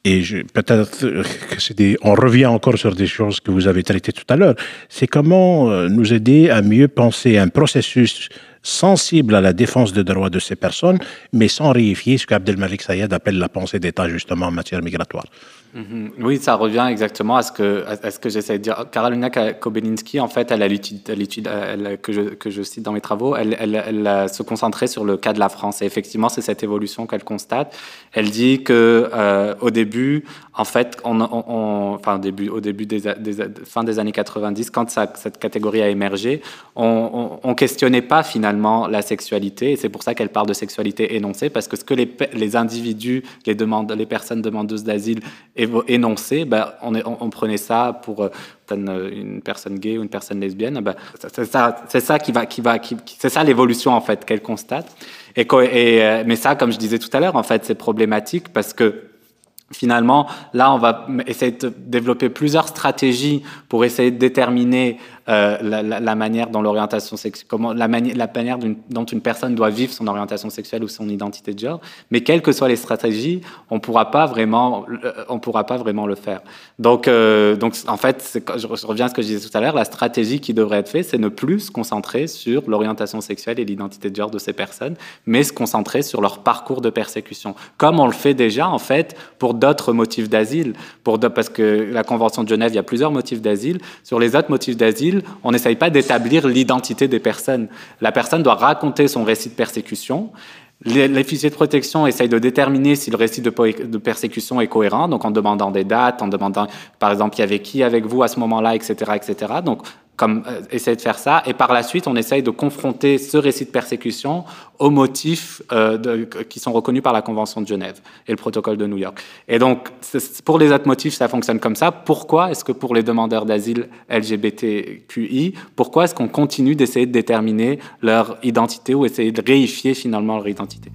et peut-être que revient encore sur des choses que vous avez traitées tout à l'heure, c'est comment euh, nous aider à mieux penser un processus sensible à la défense des droits de ces personnes, mais sans réifier ce qu'Abdelmalik Sayed appelle la pensée d'État justement en matière migratoire. Mhm. Oui, ça revient exactement à ce que, j'essaie de dire. Karolina Kobelinski, en fait, elle a l'étude que, je, cite dans mes travaux, elle, se concentrait sur le cas de la France. Et effectivement, c'est cette évolution qu'elle constate. Elle dit que euh, au début, en fait, au début des, des, fin des années 90, quand cette catégorie a émergé, on, on, questionnait pas finalement la sexualité. Et c'est pour ça qu'elle parle de sexualité énoncée, parce que ce que les, individus, les personnes demandeuses d'asile énoncé, ben, on, prenait ça pour euh, une personne gay ou une personne lesbienne. Ben, c'est ça, qui va, qui va, c'est ça l'évolution en fait qu'elle constate. Et, euh, mais ça, comme je disais tout à l'heure, en fait, c'est problématique parce que finalement, là, on va essayer de développer plusieurs stratégies pour essayer de déterminer euh, la, manière dont l'orientation sexuelle, la, manière dont une personne doit vivre son orientation sexuelle ou son identité de genre. Mais quelles que soient les stratégies, on pourra pas vraiment, euh, on pourra pas vraiment le faire. Donc, euh, donc en fait, je reviens à ce que je disais tout à l'heure, la stratégie qui devrait être faite, c'est ne plus se concentrer sur l'orientation sexuelle et l'identité de genre de ces personnes, mais se concentrer sur leur parcours de persécution, comme on le fait déjà en fait pour d'autres motifs d'asile, pour parce que la Convention de Genève, il y a plusieurs motifs d'asile. Sur les autres motifs d'asile on n'essaye pas d'établir l'identité des personnes. La personne doit raconter son récit de persécution. Les, de protection essayent de déterminer si le récit de, de, persécution est cohérent, donc en demandant des dates, en demandant, par exemple, il y avait qui avec vous à ce moment-là, etc., etc. Donc, comme euh, essayer de faire ça. Et par la suite, on essaye de confronter ce récit de persécution aux motifs euh, qui sont reconnus par la Convention de Genève et le protocole de New York. Et donc, pour les autres motifs, ça fonctionne comme ça. Pourquoi est-ce que pour les demandeurs d'asile LGBTQI, pourquoi est-ce qu'on continue d'essayer de déterminer leur identité ou essayer de réifier finalement leur identité?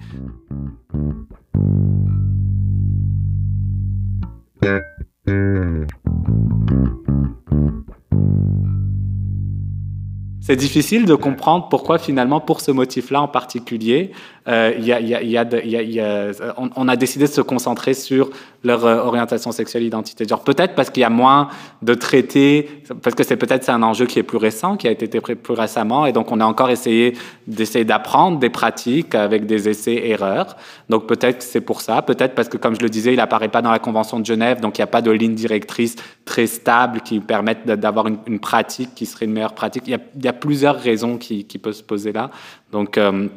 C'est difficile de comprendre pourquoi finalement, pour ce motif-là en particulier, euh, on, a décidé de se concentrer sur leur euh, orientation sexuelle, identité genre. Peut-être parce qu'il y a moins de traités, parce que c'est peut-être un enjeu qui est plus récent, qui a été traité plus récemment, et donc on a encore essayé d'essayer d'apprendre des pratiques avec des essais-erreurs. Donc peut-être c'est pour ça, peut-être parce que comme je le disais, il apparaît pas dans la Convention de Genève, donc il n'y a pas de ligne directrice très stable qui permette d'avoir une, pratique qui serait une meilleure pratique. Plusieurs raisons qui, qui peuvent se poser là. Donc euh,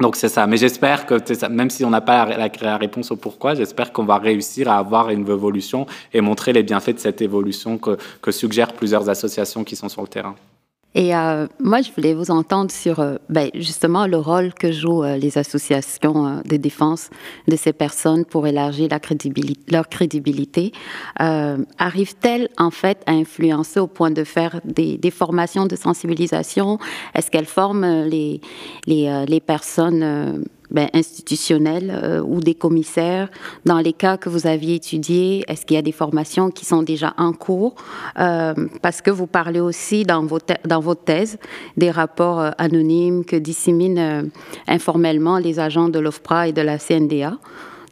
Donc c'est ça. Mais j'espère que même si on n'a pas la, la, réponse au pourquoi, j'espère qu'on va réussir à avoir une évolution et montrer les bienfaits de cette évolution que, que suggèrent plusieurs associations qui sont sur le terrain. Et euh, moi, je voulais vous entendre sur euh, ben, justement le rôle que jouent euh, les associations de défense de ces personnes pour élargir la crédibilité, leur crédibilité. Arrivent-elles en fait à influencer au point de faire des, des formations de sensibilisation? Est-ce qu'elles forment les, les, les personnes ben, institutionnels euh, ou des commissaires. Dans les cas que vous aviez étudiés, est-ce qu'il y a des formations qui sont déjà en cours? Euh, Parce que vous parlez aussi dans, vos dans votre thèse des rapports euh, anonymes que disséminent informellement les agents de l'OFPRA et de la CNDA.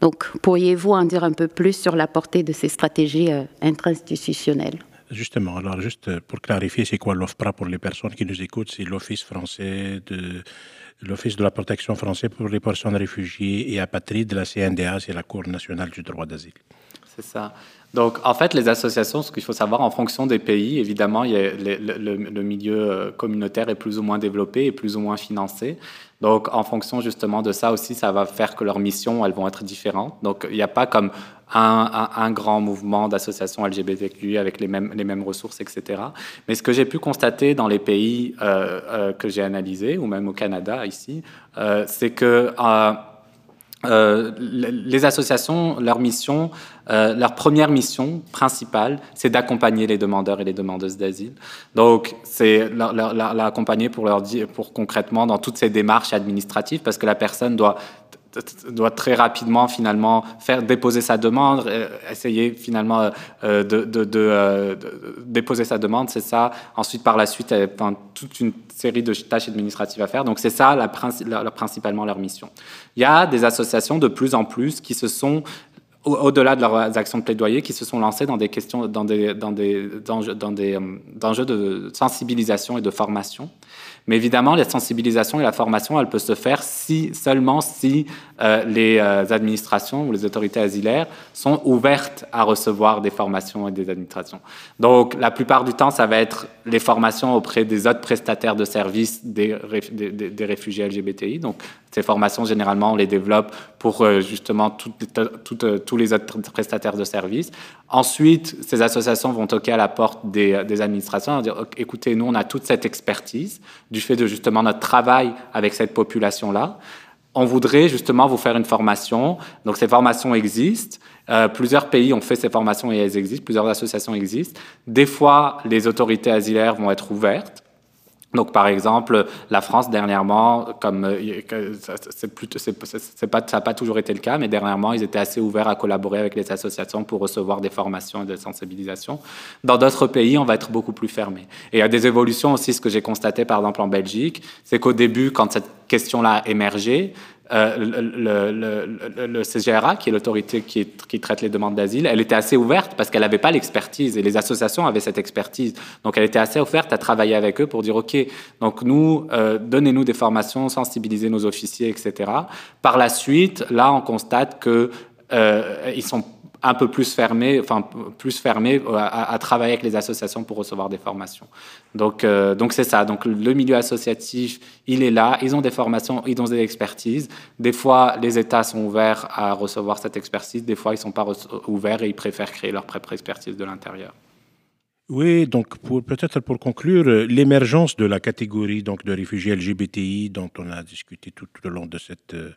Donc, pourriez-vous en dire un peu plus sur la portée de ces stratégies intra-institutionnelles? Justement, alors juste pour clarifier, c'est quoi l'OFPRA pour les personnes qui nous écoutent? C'est l'Office français de l'Office de la protection français pour les personnes réfugiées et apatrides, la CNDA, c'est la Cour nationale du droit d'asile. C'est ça. Donc, en fait, les associations, ce qu'il faut savoir, en fonction des pays, évidemment, il y a le, milieu euh, communautaire est plus ou moins développé et plus ou moins financé. Donc, en fonction justement de ça aussi, ça va faire que leurs missions, elles vont être différentes. Donc, il n'y a pas comme un, grand mouvement d'associations LGBTQ avec les mêmes, ressources, etc. Mais ce que j'ai pu constater dans les pays euh, euh, que j'ai analysés, ou même au Canada ici, c'est que les associations, leur mission, leur première mission principale, c'est d'accompagner les demandeurs et les demandeuses d'asile. Donc, c'est l'accompagner pour leur pour concrètement dans toutes ces démarches administratives, parce que la personne doit doit très rapidement finalement faire déposer sa demande, euh, essayer finalement euh, de, euh, de, déposer sa demande, c'est ça. Ensuite, par la suite, toute une série de tâches administratives à faire. Donc c'est ça la, principalement leur mission. Il y a des associations de plus en plus qui se sont au-delà de leurs actions de plaidoyer, qui se sont lancées dans des questions, dans des, dans des, dans, dans des enjeux de sensibilisation et de formation. Mais évidemment, la sensibilisation et la formation, elle peut se faire si, seulement si euh, les euh, administrations ou les autorités asilaires sont ouvertes à recevoir des formations et des administrations. Donc, la plupart du temps, ça va être les formations auprès des autres prestataires de services des, des, réfugiés LGBTI. Donc, ces formations, généralement, on les développe pour euh, justement tous les autres prestataires de services. Ensuite, ces associations vont toquer à la porte des, des administrations et dire écoutez, nous, on a toute cette expertise du fait de justement notre travail avec cette population-là. On voudrait justement vous faire une formation. Donc, ces formations existent. Euh, plusieurs pays ont fait ces formations et elles existent. Plusieurs associations existent. Des fois, les autorités asilaires vont être ouvertes. Donc, par exemple, la France, dernièrement, comme euh, c'est pas, ça n'a pas toujours été le cas, mais dernièrement, ils étaient assez ouverts à collaborer avec les associations pour recevoir des formations et de sensibilisation. Dans d'autres pays, on va être beaucoup plus fermé. Et il y a des évolutions aussi, ce que j'ai constaté, par exemple, en Belgique, c'est qu'au début, quand cette question-là émergé, euh, le, le, CGRA, qui est l'autorité qui, traite les demandes d'asile, elle était assez ouverte parce qu'elle n'avait pas l'expertise et les associations avaient cette expertise. Donc elle était assez ouverte à travailler avec eux pour dire OK, donc nous, euh, donnez-nous des formations, sensibilisez nos officiers, etc. Par la suite, là, on constate que euh, ils sont un peu plus fermé, enfin plus fermé euh, à, travailler avec les associations pour recevoir des formations. Donc euh, donc c'est ça. Donc le milieu associatif, il est là. Ils ont des formations, ils ont des expertises. Des fois, les États sont ouverts à recevoir cette expertise. Des fois, ils sont pas ouverts et ils préfèrent créer leur propre expertise de l'intérieur. Oui, donc peut-être pour conclure, l'émergence de la catégorie donc de réfugiés LGBTI dont on a discuté tout, au long de cette euh,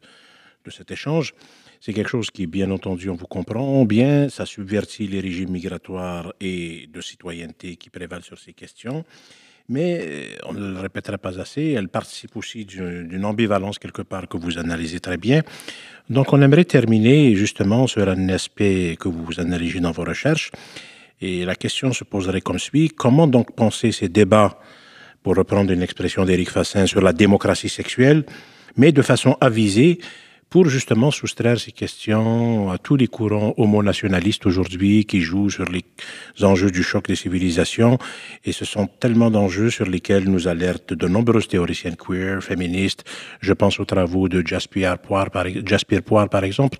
cet échange c'est quelque chose qui, bien entendu, on vous comprend bien, ça subvertit les régimes migratoires et de citoyenneté qui prévalent sur ces questions. Mais euh, on ne le répétera pas assez, elle participe aussi d'une ambivalence quelque part que vous analysez très bien. Donc on aimerait terminer justement sur un aspect que vous analysez dans vos recherches. Et la question se poserait comme suit. Comment donc penser ces débats, pour reprendre une expression d'Éric Fassin, sur la démocratie sexuelle, mais de façon avisée pour justement soustraire ces questions à tous les courants homonationalistes aujourd'hui qui jouent sur les enjeux du choc des civilisations. Et ce sont tellement d'enjeux sur lesquels nous alertent de nombreuses théoriciennes queer, féministes. Je pense aux travaux de Jasper Poire, par, Jasper Poire, par exemple.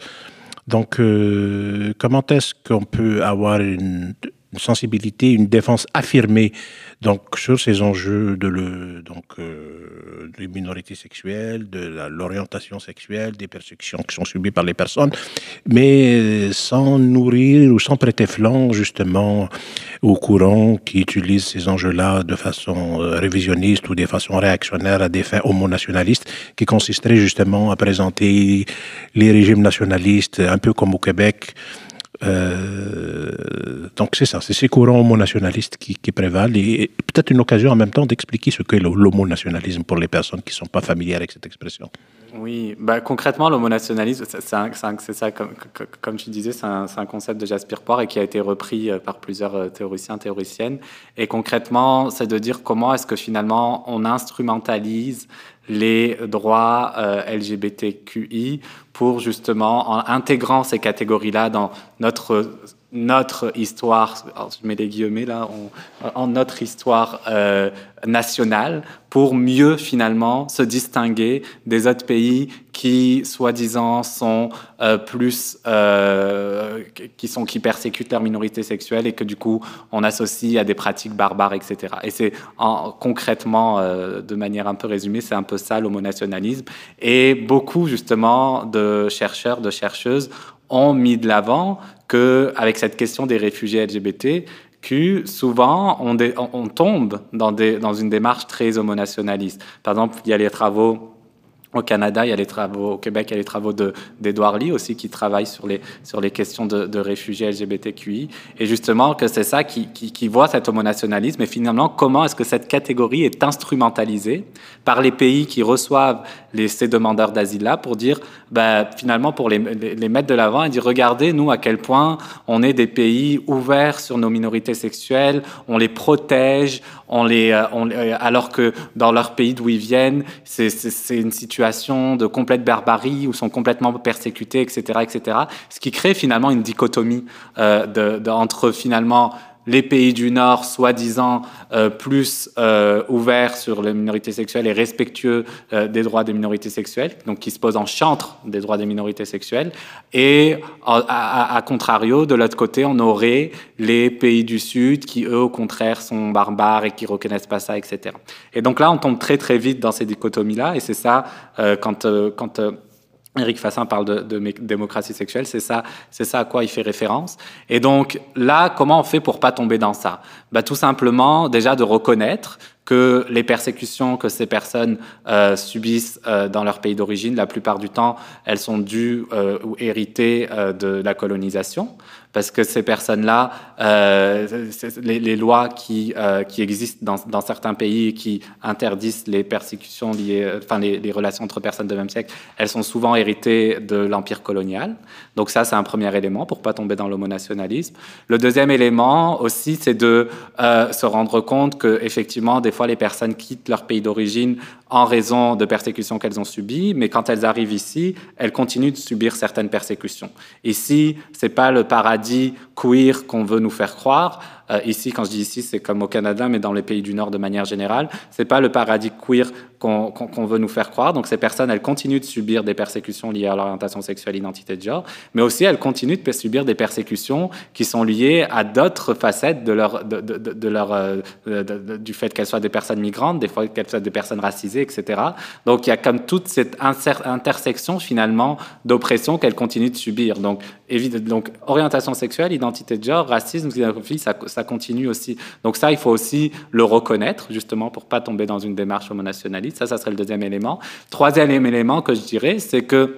Donc, euh, comment est-ce qu'on peut avoir une, une sensibilité, une défense affirmée. Donc sur ces enjeux de le donc euh, des minorités sexuelles, de l'orientation sexuelle, des persécutions qui sont subies par les personnes, mais sans nourrir ou sans prêter flanc justement aux courants qui utilisent ces enjeux-là de façon euh, révisionniste ou de façon réactionnaire à des fins homonationalistes, qui consisteraient justement à présenter les régimes nationalistes un peu comme au Québec euh, donc c'est ça, c'est ces courants homonationalistes qui, qui prévalent et peut-être une occasion en même temps d'expliquer ce qu'est l'homonationalisme pour les personnes qui ne sont pas familières avec cette expression. Oui, bah, concrètement, l'homonationalisme, c'est ça, comme, tu disais, c'est un, concept de Jasper Poire et qui a été repris euh, par plusieurs euh, théoriciens, théoriciennes. Et concrètement, c'est de dire comment est-ce que finalement on instrumentalise les droits euh, LGBTQI pour justement, en intégrant ces catégories-là dans notre notre histoire, je mets des guillemets là, en notre histoire euh, nationale pour mieux finalement se distinguer des autres pays qui, soi-disant, sont euh, plus, euh, qui sont qui persécutent leurs minorités sexuelles et que du coup on associe à des pratiques barbares, etc. Et c'est concrètement, de manière un peu résumée, c'est un peu ça l'homonationalisme. Et beaucoup justement de chercheurs, de chercheuses ont mis de l'avant que avec cette question des réfugiés LGBT, que souvent on, tombe dans, dans, une démarche très homonationaliste. Par exemple, il y a les travaux au Canada, il y a les travaux, au Québec, il y a les travaux d'Edouard Lee aussi qui travaille sur les, sur les questions de, réfugiés LGBTQI. Et justement, que c'est ça qui, qui, voit cet homonationalisme et finalement, comment est-ce que cette catégorie est instrumentalisée par les pays qui reçoivent les, ces demandeurs d'asile-là pour dire, ben, finalement, pour les, les, mettre de l'avant et dire, regardez, nous, à quel point on est des pays ouverts sur nos minorités sexuelles, on les protège, euh, euh, alors que dans leur pays d'où ils viennent, c'est une situation de complète barbarie où sont complètement persécutés, etc., etc. Ce qui crée finalement une dichotomie euh, entre finalement les pays du Nord, soi-disant euh, plus euh, ouverts sur les minorités sexuelles et respectueux euh, des droits des minorités sexuelles, donc qui se posent en chantre des droits des minorités sexuelles, et à, à, contrario, de l'autre côté, on aurait les pays du Sud qui, eux, au contraire, sont barbares et qui reconnaissent pas ça, etc. Et donc là, on tombe très très vite dans ces dichotomies-là, et c'est ça quand quand Éric Fassin parle de, démocratie sexuelle, c'est ça, c'est ça à quoi il fait référence. Et donc là, comment on fait pour pas tomber dans ça? Bah, Tout simplement, déjà de reconnaître que les persécutions que ces personnes euh, subissent euh, dans leur pays d'origine, la plupart du temps, elles sont dues euh, ou héritées de la colonisation parce que ces personnes-là, euh, les, lois qui, euh, existent dans, certains pays qui interdisent les persécutions les, relations entre personnes de même sexe, elles sont souvent héritées de l'empire colonial. Donc ça, c'est un premier élément pour pas tomber dans l'homonationalisme. Le deuxième élément aussi, c'est de euh, se rendre compte que effectivement, des fois, les personnes quittent leur pays d'origine en raison de persécutions qu'elles ont subies, mais quand elles arrivent ici, elles continuent de subir certaines persécutions. Ici, c'est pas le paradis queer qu'on veut nous faire croire. Euh, ici, quand je dis ici, c'est comme au Canada, mais dans les pays du Nord de manière générale, c'est pas le paradis queer qu'on qu qu veut nous faire croire. Donc ces personnes, elles continuent de subir des persécutions liées à l'orientation sexuelle, identité de genre, mais aussi elles continuent de subir des persécutions qui sont liées à d'autres facettes de leur, de, leur, euh, du fait qu'elles soient des personnes migrantes, des fois qu'elles soient des personnes racisées, etc. Donc il y a comme toute cette intersection finalement d'oppression qu'elles continuent de subir. Donc, donc orientation sexuelle, identité de genre, racisme, xénophobie, ça, ça continue aussi. Donc ça, il faut aussi le reconnaître justement pour pas tomber dans une démarche homonationaliste ça, ça serait le deuxième élément. Troisième élément que je dirais, c'est que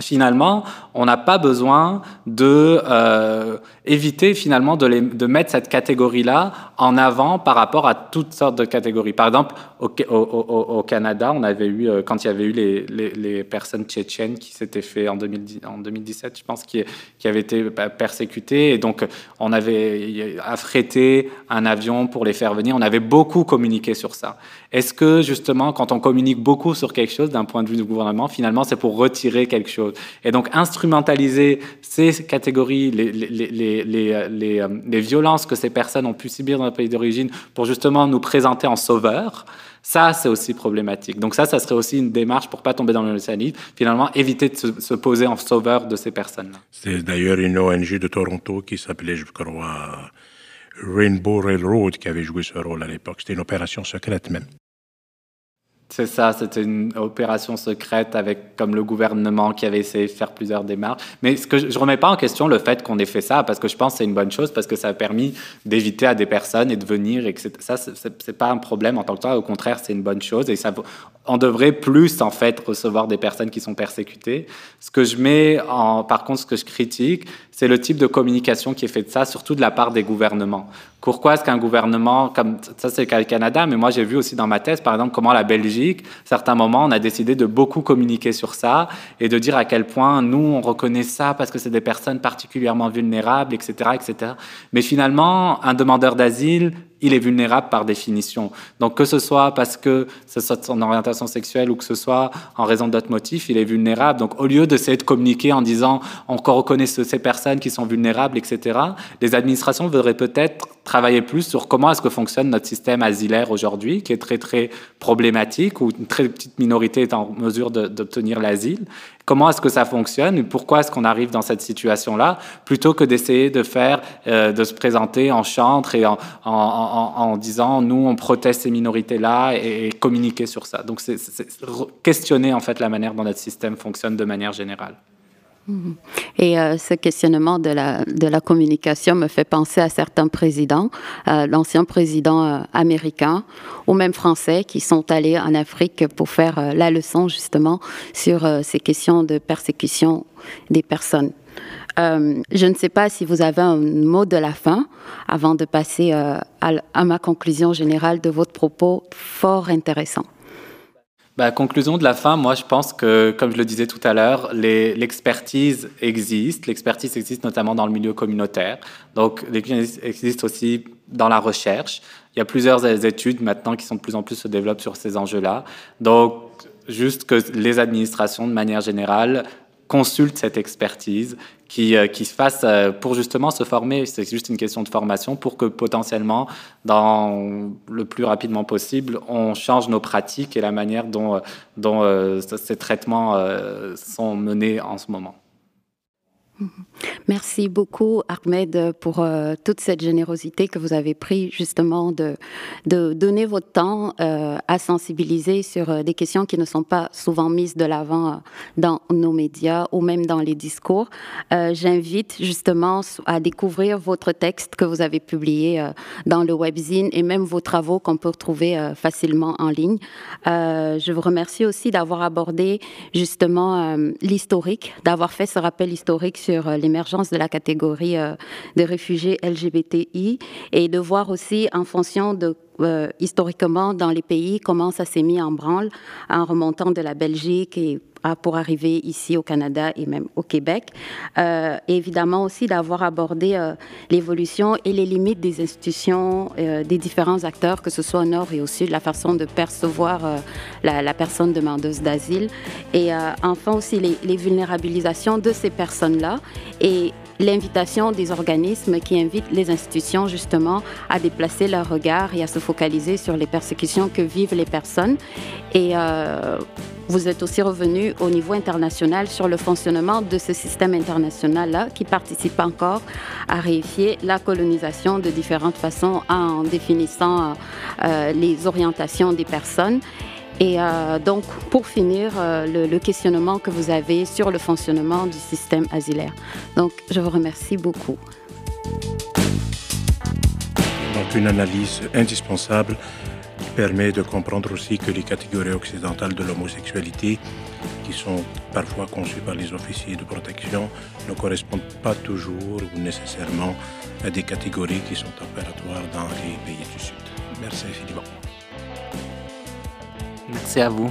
finalement, on n'a pas besoin de euh, éviter finalement de, mettre cette catégorie-là en avant par rapport à toutes sortes de catégories. Par exemple, au, Canada, on avait eu euh, quand il y avait eu les, personnes tchétchènes qui s'étaient fait en, 2010, en 2017, je pense, qui, qui avaient été persécutées, et donc on avait affrété un avion pour les faire venir. On avait beaucoup communiqué sur ça. Est-ce que justement, quand on communique beaucoup sur quelque chose d'un point de vue du gouvernement, finalement, c'est pour retirer quelque chose? Et donc instrumentaliser ces catégories, les, euh, les violences que ces personnes ont pu subir dans le pays d'origine, pour justement nous présenter en sauveurs. Ça, c'est aussi problématique. Donc ça, ça serait aussi une démarche pour pas tomber dans le finalement éviter de se, se, poser en sauveur de ces personnes-là. C'est d'ailleurs une ONG de Toronto qui s'appelait, je crois, Rainbow Railroad qui avait joué ce rôle à l'époque. C'était une opération secrète même. C'est ça, c'était une opération secrète avec comme le gouvernement qui avait essayé de faire plusieurs démarches. Mais ce que je, ne remets pas en question le fait qu'on ait fait ça parce que je pense que c'est une bonne chose parce que ça a permis d'éviter à des personnes et de venir et que ça c'est pas un problème en tant que tel. Au contraire, c'est une bonne chose et ça on devrait plus en fait recevoir des personnes qui sont persécutées. Ce que je mets en, par contre, ce que je critique, c'est le type de communication qui est fait de ça, surtout de la part des gouvernements. Pourquoi est-ce qu'un gouvernement, comme ça c'est le Canada, mais moi j'ai vu aussi dans ma thèse, par exemple, comment la Belgique, certains moments, on a décidé de beaucoup communiquer sur ça et de dire à quel point nous, on reconnaît ça parce que c'est des personnes particulièrement vulnérables, etc., etc. Mais finalement, un demandeur d'asile, il est vulnérable par définition. Donc que ce soit parce que ce soit son orientation sexuelle ou que ce soit en raison d'autres motifs, il est vulnérable. Donc au lieu d'essayer de communiquer en disant on reconnaît ces personnes qui sont vulnérables, etc., les administrations voudraient peut-être travailler plus sur comment est-ce que fonctionne notre système asilaire aujourd'hui, qui est très très problématique, où une très petite minorité est en mesure d'obtenir l'asile, comment est-ce que ça fonctionne et pourquoi est-ce qu'on arrive dans cette situation-là, plutôt que d'essayer de faire, euh, de se présenter en chantre et en, disant nous on proteste ces minorités-là et, communiquer sur ça. Donc c'est questionner en fait la manière dont notre système fonctionne de manière générale. Et euh, ce questionnement de la, de la communication me fait penser à certains présidents, euh, l'ancien président euh, américain ou même français qui sont allés en Afrique pour faire la leçon justement sur ces questions de persécution des personnes. je ne sais pas si vous avez un mot de la fin avant de passer à ma conclusion générale de votre propos fort intéressant. Bah, conclusion de la fin, moi je pense que, comme je le disais tout à l'heure, l'expertise existe. L'expertise existe notamment dans le milieu communautaire. Donc l'expertise existe aussi dans la recherche. Il y a plusieurs études maintenant qui sont de plus en plus se développent sur ces enjeux-là. Donc juste que les administrations, de manière générale, consultent cette expertise, qui, euh, qui se fasse euh, pour justement se former. C'est juste une question de formation pour que potentiellement, dans le plus rapidement possible, on change nos pratiques et la manière dont, euh, dont ces traitements sont menés en ce moment. Merci beaucoup, Ahmed, pour euh, toute cette générosité que vous avez pris justement de, donner votre temps euh, à sensibiliser sur euh, des questions qui ne sont pas souvent mises de l'avant dans nos médias ou même dans les discours. J'invite justement à découvrir votre texte que vous avez publié dans le webzine et même vos travaux qu'on peut retrouver facilement en ligne. je vous remercie aussi d'avoir abordé justement l'historique, d'avoir fait ce rappel historique sur euh, l'émergence de la catégorie euh, de réfugiés LGBTI et de voir aussi en fonction de euh, historiquement dans les pays comment ça s'est mis en branle en remontant de la Belgique et pour arriver ici au Canada et même au Québec. évidemment aussi d'avoir abordé l'évolution et les limites des institutions, des différents acteurs, que ce soit au nord et au sud, la façon de percevoir la, la, personne demandeuse d'asile. Et enfin aussi les, les vulnérabilisations de ces personnes-là et l'invitation des organismes qui invitent les institutions justement à déplacer leur regard et à se focaliser sur les persécutions que vivent les personnes. Et euh, vous êtes aussi revenu au niveau international sur le fonctionnement de ce système international-là qui participe encore à réifier la colonisation de différentes façons en définissant euh, les orientations des personnes. Et euh, donc, pour finir, euh, le, questionnement que vous avez sur le fonctionnement du système asilaire. Donc, je vous remercie beaucoup. Donc, une analyse indispensable qui permet de comprendre aussi que les catégories occidentales de l'homosexualité, qui sont parfois conçues par les officiers de protection, ne correspondent pas toujours ou nécessairement à des catégories qui sont opératoires dans les pays du Sud. Merci infiniment. Merci à vous.